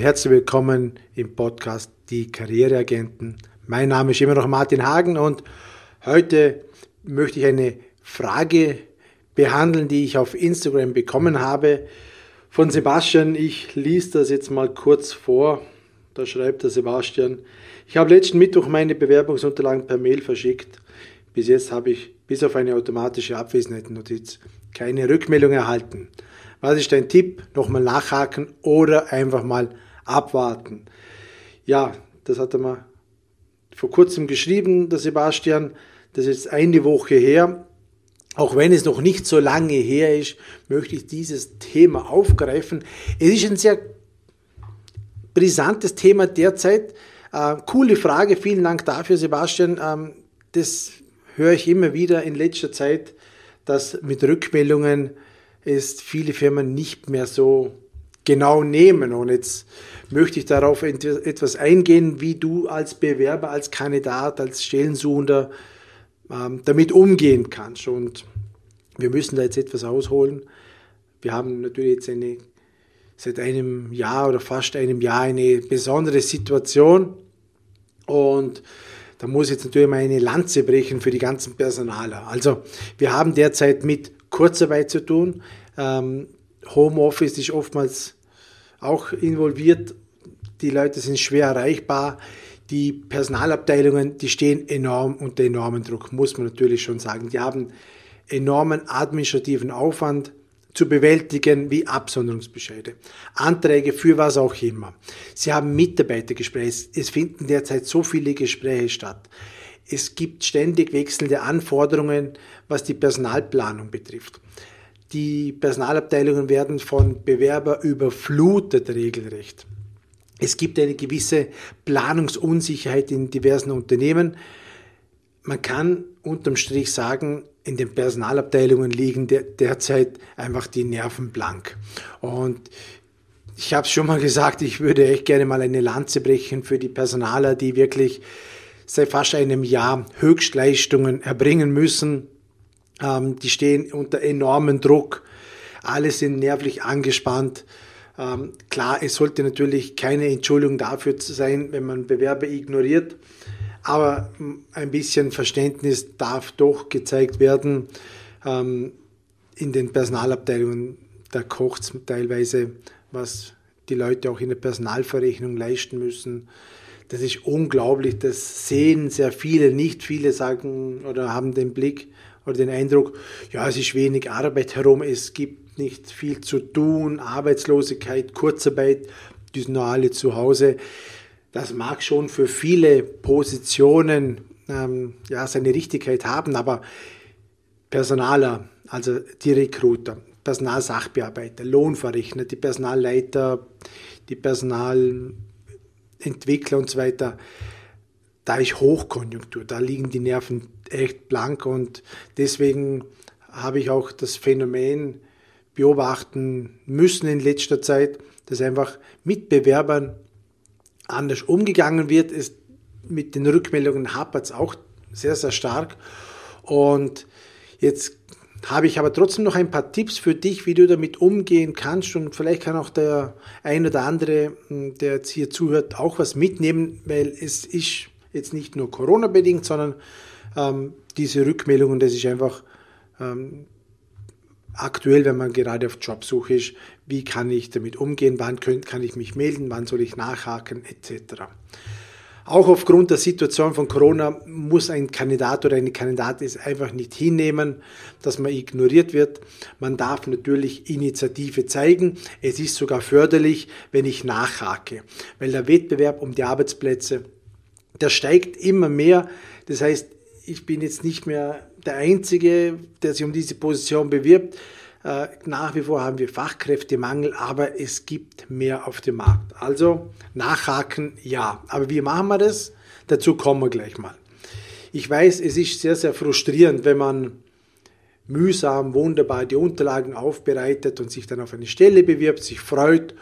herzlich willkommen im Podcast Die Karriereagenten. Mein Name ist immer noch Martin Hagen und heute möchte ich eine Frage behandeln, die ich auf Instagram bekommen habe von Sebastian. Ich lese das jetzt mal kurz vor. Da schreibt der Sebastian, ich habe letzten Mittwoch meine Bewerbungsunterlagen per Mail verschickt. Bis jetzt habe ich bis auf eine automatische Abwesenheitsnotiz keine Rückmeldung erhalten. Was ist dein Tipp? Nochmal nachhaken oder einfach mal abwarten. Ja, das hat er mal vor kurzem geschrieben, der Sebastian. Das ist eine Woche her. Auch wenn es noch nicht so lange her ist, möchte ich dieses Thema aufgreifen. Es ist ein sehr brisantes Thema derzeit. Äh, coole Frage, vielen Dank dafür, Sebastian. Ähm, das höre ich immer wieder in letzter Zeit, dass mit Rückmeldungen ist viele Firmen nicht mehr so genau nehmen. Und jetzt möchte ich darauf etwas eingehen, wie du als Bewerber, als Kandidat, als Stellensuchender ähm, damit umgehen kannst. Und wir müssen da jetzt etwas ausholen. Wir haben natürlich jetzt eine, seit einem Jahr oder fast einem Jahr eine besondere Situation. Und da muss jetzt natürlich mal eine Lanze brechen für die ganzen Personaler. Also wir haben derzeit mit Kurzarbeit zu tun. Ähm, Homeoffice ist oftmals auch involviert. Die Leute sind schwer erreichbar. Die Personalabteilungen, die stehen enorm unter enormen Druck, muss man natürlich schon sagen. Die haben enormen administrativen Aufwand zu bewältigen, wie Absonderungsbescheide, Anträge für was auch immer. Sie haben Mitarbeitergespräche. Es finden derzeit so viele Gespräche statt. Es gibt ständig wechselnde Anforderungen, was die Personalplanung betrifft. Die Personalabteilungen werden von Bewerber überflutet regelrecht. Es gibt eine gewisse Planungsunsicherheit in diversen Unternehmen. Man kann unterm Strich sagen, in den Personalabteilungen liegen derzeit einfach die Nerven blank. Und ich habe es schon mal gesagt, ich würde echt gerne mal eine Lanze brechen für die Personaler, die wirklich seit fast einem Jahr Höchstleistungen erbringen müssen. Ähm, die stehen unter enormem Druck. Alle sind nervlich angespannt. Ähm, klar, es sollte natürlich keine Entschuldigung dafür sein, wenn man Bewerber ignoriert. Aber ein bisschen Verständnis darf doch gezeigt werden. Ähm, in den Personalabteilungen, da kocht es teilweise, was die Leute auch in der Personalverrechnung leisten müssen. Das ist unglaublich, das sehen sehr viele, nicht viele sagen oder haben den Blick oder den Eindruck, ja, es ist wenig Arbeit herum, es gibt nicht viel zu tun, Arbeitslosigkeit, Kurzarbeit, die sind noch alle zu Hause. Das mag schon für viele Positionen ähm, ja, seine Richtigkeit haben, aber Personaler, also die Recruiter, Personalsachbearbeiter, Lohnverrechner, die Personalleiter, die Personalentwickler und so weiter, da ist Hochkonjunktur, da liegen die Nerven echt blank und deswegen habe ich auch das Phänomen beobachten müssen in letzter Zeit, dass einfach Mitbewerbern anders umgegangen wird. Ist, mit den Rückmeldungen hapert es auch sehr, sehr stark. Und jetzt habe ich aber trotzdem noch ein paar Tipps für dich, wie du damit umgehen kannst. Und vielleicht kann auch der ein oder andere, hm, der jetzt hier zuhört, auch was mitnehmen, weil es ist jetzt nicht nur Corona-bedingt, sondern ähm, diese Rückmeldungen, das ist einfach ähm, aktuell, wenn man gerade auf Jobsuche ist, wie kann ich damit umgehen, wann kann ich mich melden, wann soll ich nachhaken, etc. Auch aufgrund der Situation von Corona muss ein Kandidat oder eine Kandidatin es einfach nicht hinnehmen, dass man ignoriert wird. Man darf natürlich Initiative zeigen. Es ist sogar förderlich, wenn ich nachhake, weil der Wettbewerb um die Arbeitsplätze, der steigt immer mehr. Das heißt, ich bin jetzt nicht mehr der Einzige, der sich um diese Position bewirbt. Äh, nach wie vor haben wir Fachkräftemangel, aber es gibt mehr auf dem Markt. Also nachhaken, ja. Aber wie machen wir das? Dazu kommen wir gleich mal. Ich weiß, es ist sehr, sehr frustrierend, wenn man mühsam, wunderbar die Unterlagen aufbereitet und sich dann auf eine Stelle bewirbt, sich freut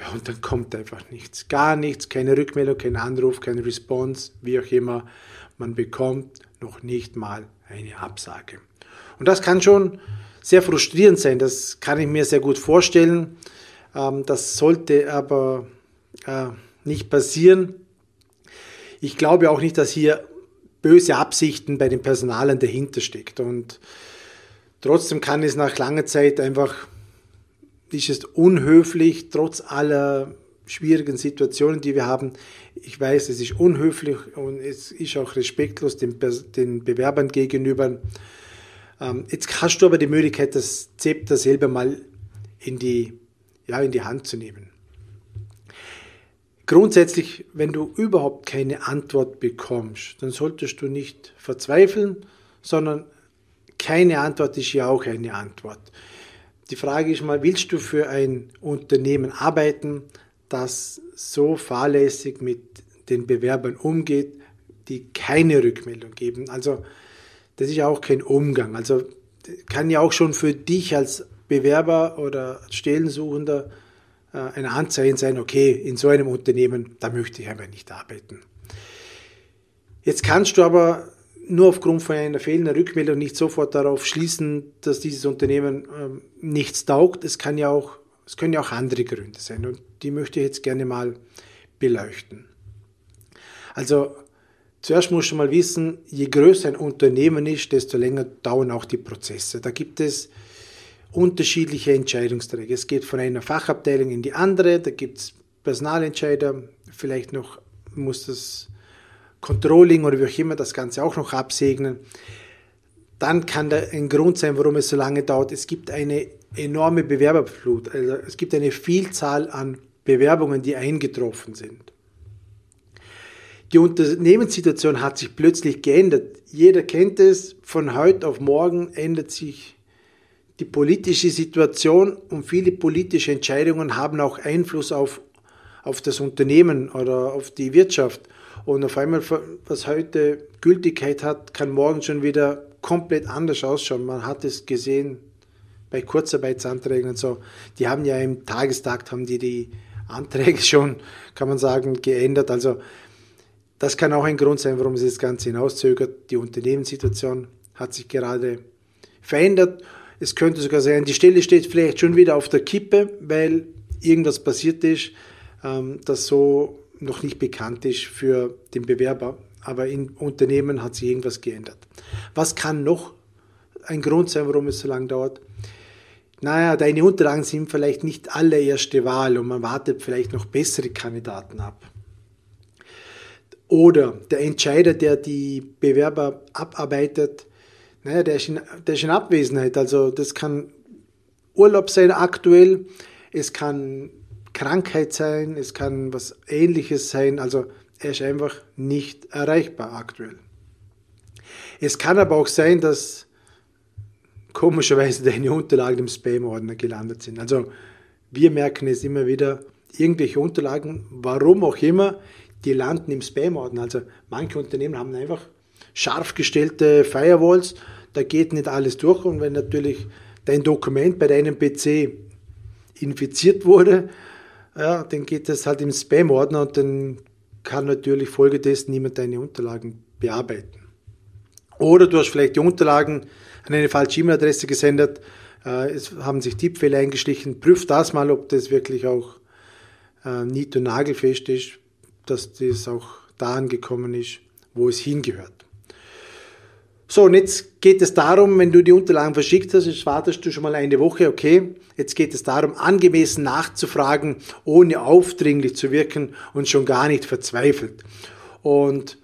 ja, und dann kommt einfach nichts. Gar nichts, keine Rückmeldung, kein Anruf, kein Response, wie auch immer. Man bekommt noch nicht mal eine Absage. Und das kann schon sehr frustrierend sein, das kann ich mir sehr gut vorstellen. Ähm, das sollte aber äh, nicht passieren. Ich glaube auch nicht, dass hier böse Absichten bei den Personalen dahinter steckt. Und trotzdem kann es nach langer Zeit einfach, ist es unhöflich, trotz aller schwierigen Situationen, die wir haben. Ich weiß, es ist unhöflich und es ist auch respektlos den, den Bewerbern gegenüber. Ähm, jetzt hast du aber die Möglichkeit, das Zepter selber mal in die, ja, in die Hand zu nehmen. Grundsätzlich, wenn du überhaupt keine Antwort bekommst, dann solltest du nicht verzweifeln, sondern keine Antwort ist ja auch eine Antwort. Die Frage ist mal, willst du für ein Unternehmen arbeiten, das so fahrlässig mit den Bewerbern umgeht, die keine Rückmeldung geben? Also das ist ja auch kein Umgang. Also kann ja auch schon für dich als Bewerber oder Stellensuchender äh, ein Anzeichen sein, okay, in so einem Unternehmen, da möchte ich einfach nicht arbeiten. Jetzt kannst du aber nur aufgrund von einer fehlenden Rückmeldung nicht sofort darauf schließen, dass dieses Unternehmen ähm, nichts taugt. Es kann ja auch, es können ja auch andere Gründe sein und die möchte ich jetzt gerne mal beleuchten. Also zuerst musst du mal wissen, je größer ein Unternehmen ist, desto länger dauern auch die Prozesse. Da gibt es unterschiedliche Entscheidungsträger. Es geht von einer Fachabteilung in die andere, da gibt es Personalentscheider, vielleicht noch muss das Controlling oder wie auch immer das Ganze auch noch absegnen. Dann kann da ein Grund sein, warum es so lange dauert. Es gibt eine enorme Bewerberflut. Also es gibt eine Vielzahl an Bewerbungen, die eingetroffen sind. Die Unternehmenssituation hat sich plötzlich geändert. Jeder kennt es, von heute auf morgen ändert sich die politische Situation und viele politische Entscheidungen haben auch Einfluss auf, auf das Unternehmen oder auf die Wirtschaft. Und auf einmal, was heute Gültigkeit hat, kann morgen schon wieder komplett anders ausschauen. Man hat es gesehen bei Kurzarbeitsanträgen und so. Die haben ja im Tagestakt, haben die die Anträge schon, kann man sagen, geändert. Also das kann auch ein Grund sein, warum es das Ganze hinauszögert. Die Unternehmenssituation hat sich gerade verändert es könnte sogar sein, die Stelle steht vielleicht schon wieder auf der Kippe, weil irgendwas passiert ist, ähm, das so noch nicht bekannt ist für den Bewerber. Aber im Unternehmen hat sich irgendwas geändert. Was kann noch ein Grund sein, warum es so lange dauert? Naja, deine Unterlagen sind vielleicht nicht allererste Wahl und man wartet vielleicht noch bessere Kandidaten ab. Oder der Entscheider, der die Bewerber abarbeitet, naja, der ist, in, der ist in Abwesenheit. Also das kann Urlaub sein aktuell, es kann Krankheit sein, es kann was ähnliches sein. Also er ist einfach nicht erreichbar aktuell. Es kann aber auch sein, dass komischerweise deine Unterlagen im Spam-Ordner gelandet sind. Also wir merken es immer wieder, irgendwelche Unterlagen, warum auch immer, die landen im Spam-Ordner. Also manche Unternehmen haben einfach scharf gestellte Firewalls, da geht nicht alles durch und wenn natürlich dein Dokument bei deinem PC infiziert wurde, ja, dann geht das halt im Spam-Ordner und dann kann natürlich folgedessen niemand deine Unterlagen bearbeiten. Oder du hast vielleicht die Unterlagen an eine falsche E-Mail-Adresse gesendet, äh, es haben sich Tippfehler eingeschlichen. Prüf das mal, ob das wirklich auch äh, nied- und nagelfest ist, dass das auch da angekommen ist, wo es hingehört. So, und jetzt geht es darum, wenn du die Unterlagen verschickt hast, jetzt wartest du schon mal eine Woche, okay, jetzt geht es darum, angemessen nachzufragen, ohne aufdringlich zu wirken und schon gar nicht verzweifelt. Und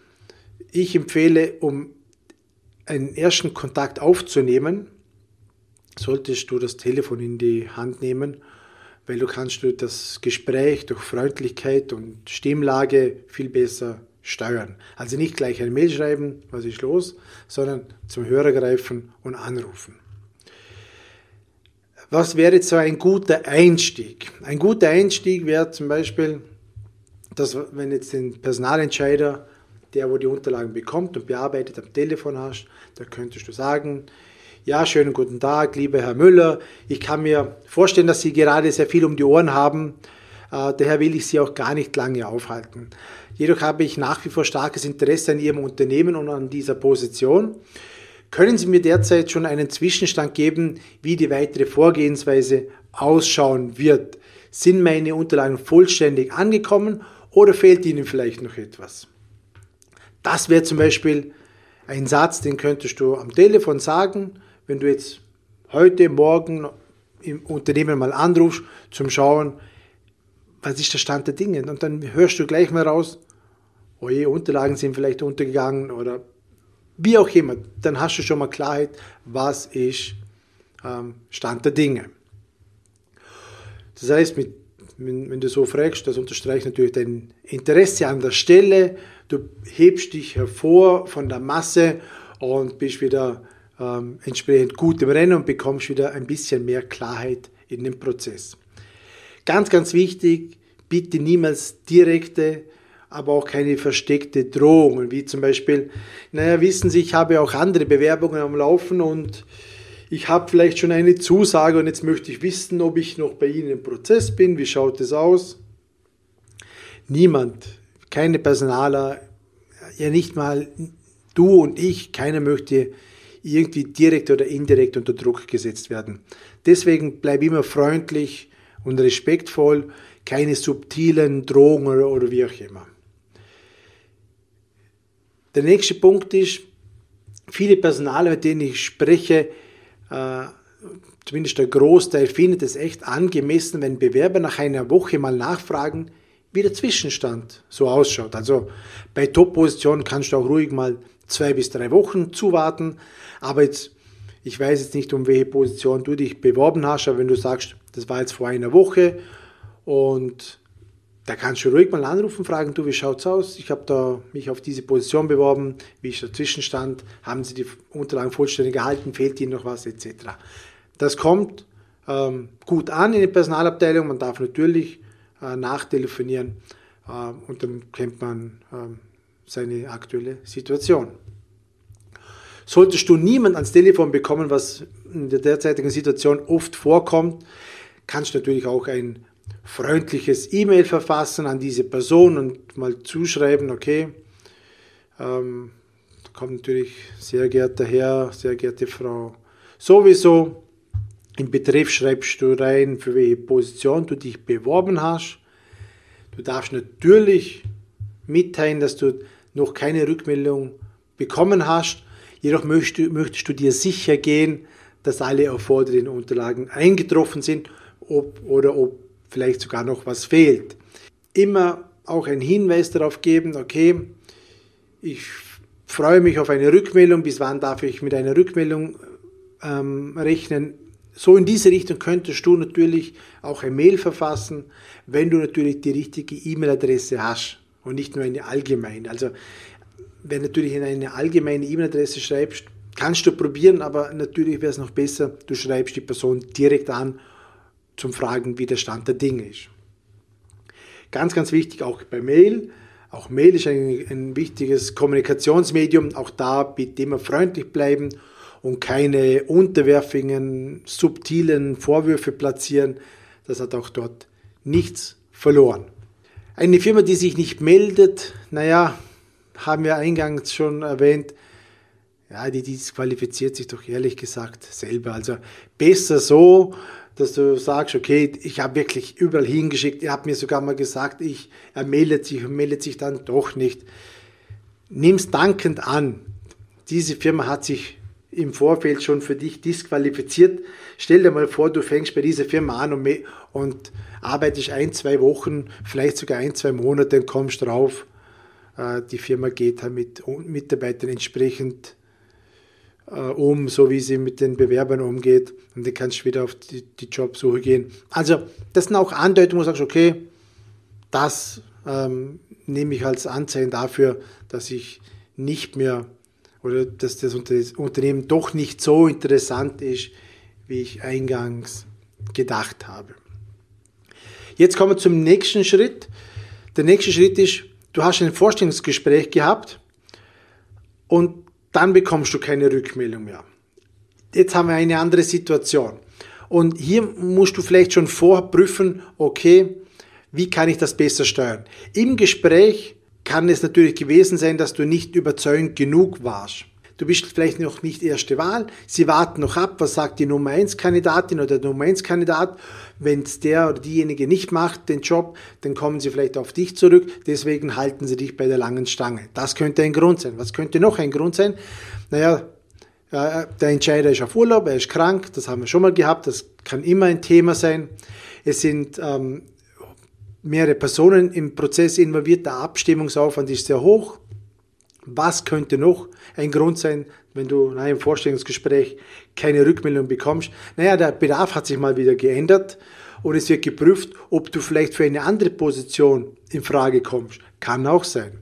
ich empfehle, um einen ersten Kontakt aufzunehmen, solltest du das Telefon in die Hand nehmen, weil du kannst du das Gespräch durch Freundlichkeit und Stimmlage viel besser steuern. Also nicht gleich ein Mail schreiben, was ist los, sondern zum Hörer greifen und anrufen. Was wäre jetzt so ein guter Einstieg? Ein guter Einstieg wäre zum Beispiel, dass wenn jetzt den Personalentscheider, der wo die Unterlagen bekommt und bearbeitet, am Telefon hast, da könntest du sagen, ja, schönen guten Tag, lieber Herr Müller. Ich kann mir vorstellen, dass Sie gerade sehr viel um die Ohren haben. Äh, daher will ich Sie auch gar nicht lange aufhalten. Jedoch habe ich nach wie vor starkes Interesse an Ihrem Unternehmen und an dieser Position. Können Sie mir derzeit schon einen Zwischenstand geben, wie die weitere Vorgehensweise ausschauen wird? sind meine Unterlagen vollständig angekommen oder fehlt ihnen vielleicht noch etwas? Das wäre zum Beispiel ein Satz, den könntest du am Telefon sagen, wenn du jetzt heute, morgen im Unternehmen mal anrufst, zum Schauen, was ist der Stand der Dinge? Und dann hörst du gleich mal raus, oh je, Unterlagen sind vielleicht untergegangen oder wie auch immer. Dann hast du schon mal Klarheit, was ist ähm, Stand der Dinge. Das heißt, mit, wenn, wenn, du so fragst, das unterstreicht natürlich dein Interesse an der Stelle. Du hebst dich hervor von der Masse und bist wieder ähm, entsprechend gut im Rennen und bekommst wieder ein bisschen mehr Klarheit in den Prozess. Ganz, ganz wichtig, bitte niemals direkte, aber auch keine versteckte Drohungen, wie zum Beispiel, naja, wissen Sie, ich habe auch andere Bewerbungen am Laufen und ich habe vielleicht schon eine Zusage und jetzt möchte ich wissen, ob ich noch bei Ihnen im Prozess bin, wie schaut es aus? Niemand, keine Personaler, ja nicht mal du und ich, keiner möchte irgendwie direkt oder indirekt unter Druck gesetzt werden. Deswegen bleib immer freundlich und respektvoll, keine subtilen Drohungen oder wie auch immer. Der nächste Punkt ist, viele Personale, mit denen ich spreche, äh, zumindest der Großteil findet es echt angemessen, wenn Bewerber nach einer Woche mal nachfragen, wie der Zwischenstand so ausschaut. Also bei Top-Positionen kannst du auch ruhig mal zwei bis drei Wochen zuwarten. Aber jetzt, ich weiß jetzt nicht, um welche Position du dich beworben hast, aber wenn du sagst, das war jetzt vor einer Woche und da kannst du ruhig mal anrufen, fragen, du, wie schaut's aus? Ich habe da mich auf diese Position beworben, wie ist der Zwischenstand? Haben Sie die Unterlagen vollständig erhalten? Fehlt Ihnen noch was? Etc. Das kommt ähm, gut an in der Personalabteilung. Man darf natürlich äh, nachtelefonieren äh, und dann kennt man äh, seine aktuelle Situation. Solltest du niemand ans Telefon bekommen, was in der derzeitigen Situation oft vorkommt, kannst du natürlich auch ein freundliches E-Mail verfassen an diese Person und mal zuschreiben, okay, ähm, da kommt natürlich sehr geehrter Herr, sehr geehrte Frau, sowieso im Betreff schreibst du rein, für welche Position du dich beworben hast. Du darfst natürlich mitteilen, dass du noch keine Rückmeldung bekommen hast. Jedoch möchtest, du dir sicher gehen, dass alle erforderlichen Unterlagen eingetroffen sind ob, oder ob vielleicht sogar noch was fehlt. Immer auch einen Hinweis darauf geben, okay, ich freue mich auf eine Rückmeldung, bis wann darf ich mit einer Rückmeldung ähm, rechnen. So in diese Richtung könntest du natürlich auch ein Mail verfassen, wenn du natürlich die richtige E-Mail-Adresse hast und nicht nur eine allgemeine. Also wenn natürlich in eine allgemeine E-Mail-Adresse schreibst, kannst du probieren, aber natürlich wäre es noch besser, du schreibst die Person direkt an zum Fragen, wie der Stand der Dinge ist. Ganz, ganz wichtig auch bei Mail. Auch Mail ist ein, ein wichtiges Kommunikationsmedium. Auch da bitte immer freundlich bleiben und keine unterwerfigen, subtilen Vorwürfe platzieren. Das hat auch dort nichts verloren. Eine Firma, die sich nicht meldet, naja, haben wir eingangs schon erwähnt, ja, die disqualifiziert sich doch ehrlich gesagt selber. Also besser so, dass du sagst, okay, ich habe wirklich überall hingeschickt, ihr habt mir sogar mal gesagt, ich, er meldet sich und meldet sich dann doch nicht. Nimm's dankend an. Diese Firma hat sich im Vorfeld schon für dich disqualifiziert. Stell dir mal vor, du fängst bei dieser Firma an und, und arbeitest ein, zwei Wochen, vielleicht sogar ein, zwei Monate und kommst drauf, die Firma geht mit Mitarbeitern entsprechend äh, um, so wie sie mit den Bewerbern umgeht. Und dann kannst du wieder auf die, die Jobsuche gehen. Also, das sind auch Andeutungen, wo du sagst, okay, das ähm, nehme ich als Anzeichen dafür, dass ich nicht mehr oder dass das Unternehmen doch nicht so interessant ist, wie ich eingangs gedacht habe. Jetzt kommen wir zum nächsten Schritt. Der nächste Schritt ist, du hast ein Vorstellungsgespräch gehabt und dann bekommst du keine Rückmeldung mehr. Jetzt haben wir eine andere Situation. Und hier musst du vielleicht schon vorprüfen, okay, wie kann ich das besser steuern? Im Gespräch kann es natürlich gewesen sein, dass du nicht überzeugend genug warst. Du bist vielleicht noch nicht erste Wahl. Sie warten noch ab, was sagt die Nummer 1 Kandidatin oder der Nummer 1 Kandidat. Wenn der oder diejenige nicht macht, den Job, dann kommen sie vielleicht auf dich zurück. Deswegen halten sie dich bei der langen Stange. Das könnte ein Grund sein. Was könnte noch ein Grund sein? Naja, der Entscheider ist auf Urlaub, er ist krank, das haben wir schon mal gehabt, das kann immer ein Thema sein. Es sind ähm, mehrere Personen im Prozess involviert, der Abstimmungsaufwand ist sehr hoch. Was könnte noch ein Grund sein, wenn du nach einem Vorstellungsgespräch keine Rückmeldung bekommst? Naja, der Bedarf hat sich mal wieder geändert und es wird geprüft, ob du vielleicht für eine andere Position in Frage kommst. Kann auch sein.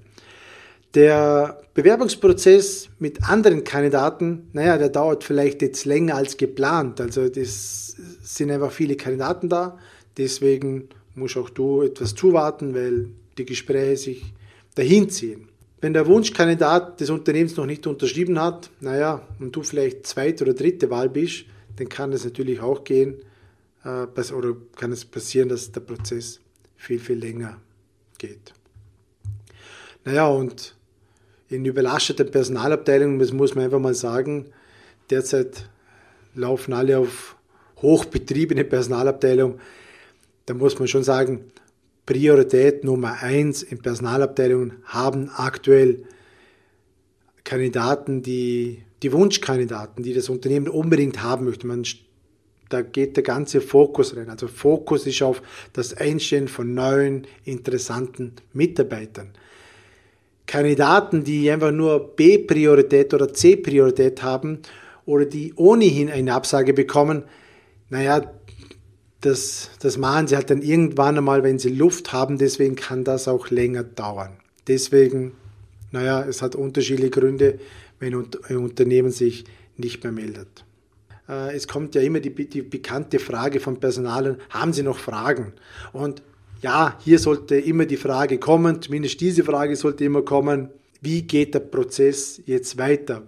Der Bewerbungsprozess mit anderen Kandidaten, naja, der dauert vielleicht jetzt länger als geplant. Also das sind einfach viele Kandidaten da. Deswegen musst auch du etwas zuwarten, weil die Gespräche sich dahin ziehen. Wenn der Wunschkandidat des Unternehmens noch nicht unterschrieben hat, naja, und du vielleicht zweite oder dritte Wahl bist, dann kann es natürlich auch gehen, äh, oder kann es passieren, dass der Prozess viel, viel länger geht. Naja, und in überlasteten Personalabteilungen, das muss man einfach mal sagen, derzeit laufen alle auf hochbetriebene Personalabteilung. Da muss man schon sagen, Priorität Nummer eins in Personalabteilungen haben aktuell Kandidaten, die, die Wunschkandidaten, die das Unternehmen unbedingt haben möchte. Man, da geht der ganze Fokus rein. Also Fokus ist auf das Einstellen von neuen, interessanten Mitarbeitern. Kandidaten, die einfach nur B-Priorität oder C-Priorität haben oder die ohnehin eine Absage bekommen, naja, das, das machen sie halt dann irgendwann einmal, wenn sie Luft haben. Deswegen kann das auch länger dauern. Deswegen, naja, es hat unterschiedliche Gründe, wenn ein Unternehmen sich nicht mehr meldet. Äh, es kommt ja immer die, die bekannte Frage von Personalen, haben Sie noch Fragen? Und ja, hier sollte immer die Frage kommen, zumindest diese Frage sollte immer kommen, wie geht der Prozess jetzt weiter?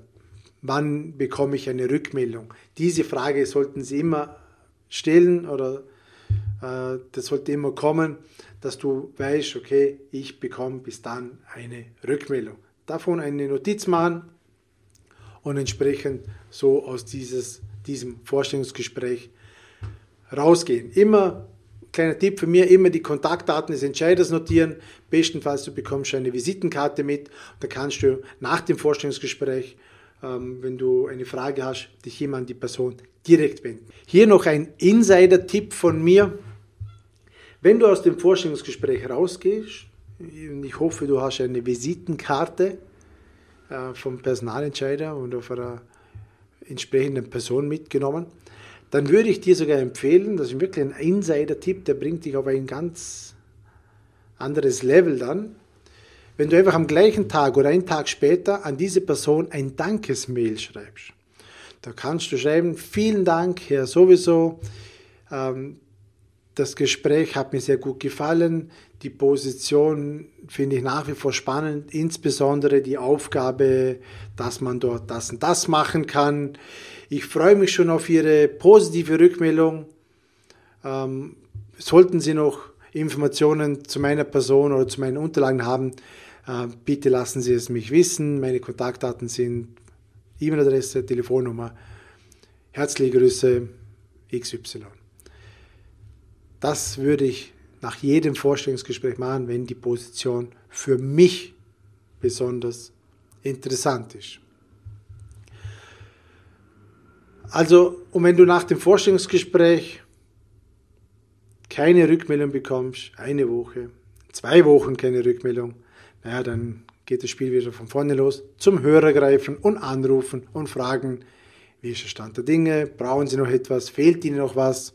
Wann bekomme ich eine Rückmeldung? Diese Frage sollten Sie immer stellen oder das sollte immer kommen, dass du weißt, okay, ich bekomme bis dann eine Rückmeldung. Davon eine Notiz machen und entsprechend so aus dieses, diesem Vorstellungsgespräch rausgehen. Immer, kleiner Tipp für mir, immer die Kontaktdaten des Entscheiders notieren. Bestenfalls du bekommst eine Visitenkarte mit. Da kannst du nach dem Vorstellungsgespräch wenn du eine Frage hast, dich immer an die Person direkt wenden. Hier noch ein Insider-Tipp von mir. Wenn du aus dem Vorstellungsgespräch rausgehst, ich hoffe, du hast eine Visitenkarte äh, vom Personalentscheider und auf einer entsprechenden Person mitgenommen, dann würde ich dir sogar empfehlen, das ist wirklich ein Insider-Tipp, der bringt dich auf ein ganz anderes Level dann. Wenn du einfach am gleichen Tag oder einen Tag später an diese Person ein Dankesmail schreibst, da kannst du schreiben, vielen Dank, Herr sowieso, ähm, das Gespräch hat mir sehr gut gefallen, die Position finde ich nach wie vor spannend, insbesondere die Aufgabe, dass man dort das und das machen kann. Ich freue mich schon auf Ihre positive Rückmeldung. Ähm, sollten Sie noch Informationen zu meiner Person oder zu meinen Unterlagen haben, bitte lassen Sie es mich wissen. Meine Kontaktdaten sind E-Mail-Adresse, Telefonnummer. Herzliche Grüße XY. Das würde ich nach jedem Vorstellungsgespräch machen, wenn die Position für mich besonders interessant ist. Also, und wenn du nach dem Vorstellungsgespräch keine Rückmeldung bekommst, eine Woche, zwei Wochen keine Rückmeldung, naja, dann geht das Spiel wieder von vorne los. Zum Hörer greifen und anrufen und fragen, wie ist der Stand der Dinge? Brauchen Sie noch etwas? Fehlt Ihnen noch was?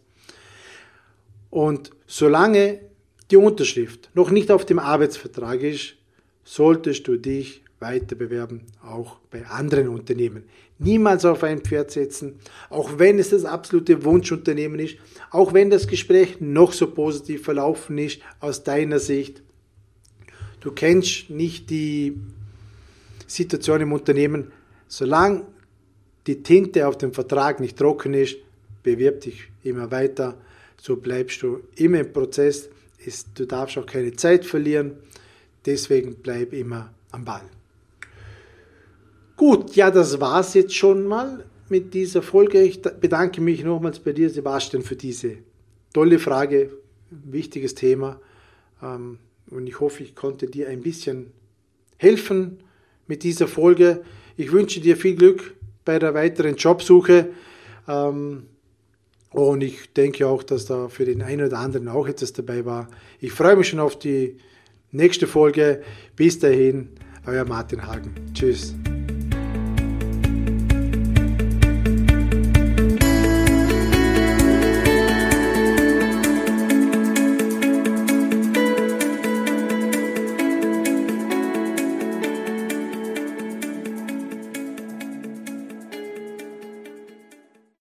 Und solange die Unterschrift noch nicht auf dem Arbeitsvertrag ist, solltest du dich weiter bewerben, auch bei anderen Unternehmen. Niemals auf ein Pferd setzen, auch wenn es das absolute Wunschunternehmen ist, auch wenn das Gespräch noch so positiv verlaufen ist aus deiner Sicht. Du kennst nicht die Situation im Unternehmen. Solange die Tinte auf dem Vertrag nicht trocken ist, bewirb dich immer weiter. So bleibst du immer im Prozess. Du darfst auch keine Zeit verlieren. Deswegen bleib immer am Ball. Gut, ja, das war's jetzt schon mal mit dieser Folge. Ich bedanke mich nochmals bei dir, Sebastian, für diese tolle Frage, wichtiges Thema. Ähm, und ich hoffe, ich konnte dir ein bisschen helfen mit dieser Folge. Ich wünsche dir viel Glück bei der weiteren Jobsuche. Ähm, und ich denke auch, dass da für den einen oder anderen auch etwas dabei war. Ich freue mich schon auf die nächste Folge. Bis dahin, euer Martin Hagen. Tschüss.